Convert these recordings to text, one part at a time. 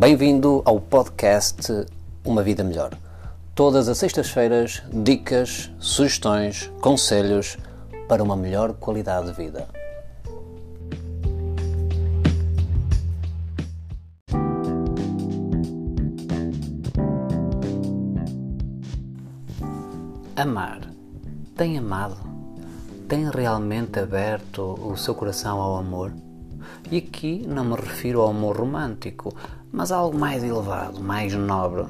bem-vindo ao podcast Uma Vida Melhor. Todas as sextas-feiras, dicas, sugestões, conselhos para uma melhor qualidade de vida. Amar. Tem amado? Tem realmente aberto o seu coração ao amor? E aqui não me refiro ao amor romântico, mas a algo mais elevado, mais nobre.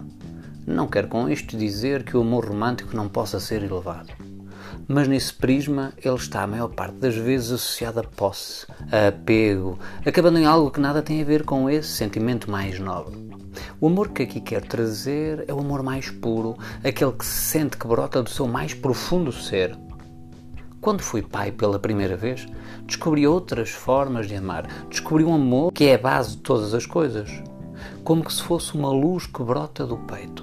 Não quero com isto dizer que o amor romântico não possa ser elevado. Mas nesse prisma ele está a maior parte das vezes associado a posse, a apego, acabando em algo que nada tem a ver com esse sentimento mais nobre. O amor que aqui quero trazer é o amor mais puro, aquele que se sente que brota do seu mais profundo ser. Quando fui pai pela primeira vez, descobri outras formas de amar. Descobri um amor que é a base de todas as coisas, como que se fosse uma luz que brota do peito.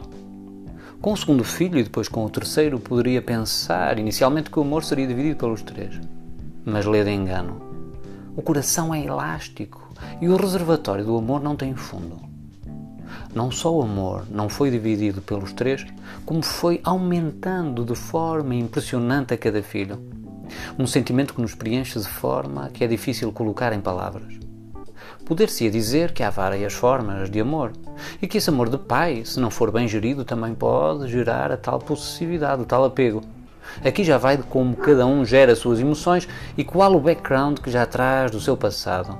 Com o segundo filho e depois com o terceiro, poderia pensar inicialmente que o amor seria dividido pelos três. Mas lê de engano. O coração é elástico e o reservatório do amor não tem fundo. Não só o amor não foi dividido pelos três, como foi aumentando de forma impressionante a cada filho. Um sentimento que nos preenche de forma que é difícil colocar em palavras. Poder-se-ia dizer que há várias formas de amor e que esse amor de pai, se não for bem gerido, também pode gerar a tal possessividade, o tal apego. Aqui já vai de como cada um gera as suas emoções e qual o background que já traz do seu passado.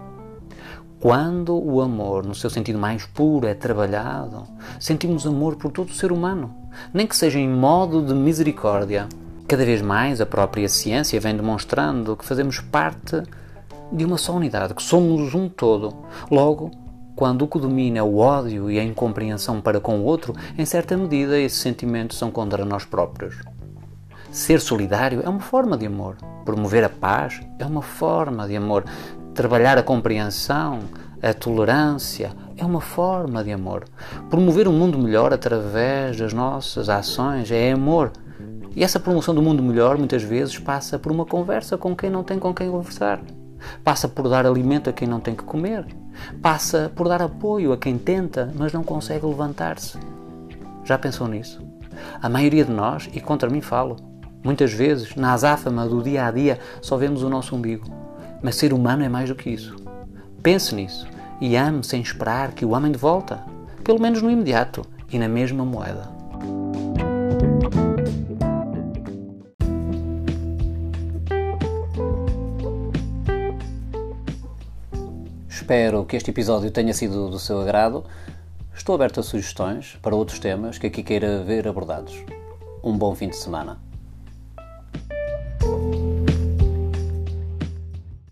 Quando o amor, no seu sentido mais puro, é trabalhado, sentimos amor por todo o ser humano, nem que seja em modo de misericórdia. Cada vez mais a própria ciência vem demonstrando que fazemos parte de uma só unidade, que somos um todo. Logo, quando o que domina é o ódio e a incompreensão para com o outro, em certa medida esses sentimentos são contra nós próprios. Ser solidário é uma forma de amor. Promover a paz é uma forma de amor. Trabalhar a compreensão, a tolerância é uma forma de amor. Promover um mundo melhor através das nossas ações é amor. E essa promoção do mundo melhor muitas vezes passa por uma conversa com quem não tem com quem conversar. Passa por dar alimento a quem não tem que comer. Passa por dar apoio a quem tenta, mas não consegue levantar-se. Já pensou nisso? A maioria de nós, e contra mim falo, muitas vezes, na azáfama do dia a dia, só vemos o nosso umbigo. Mas ser humano é mais do que isso. Pense nisso e ame sem esperar que o amem de volta, pelo menos no imediato e na mesma moeda. Espero que este episódio tenha sido do seu agrado. Estou aberto a sugestões para outros temas que aqui queira ver abordados. Um bom fim de semana.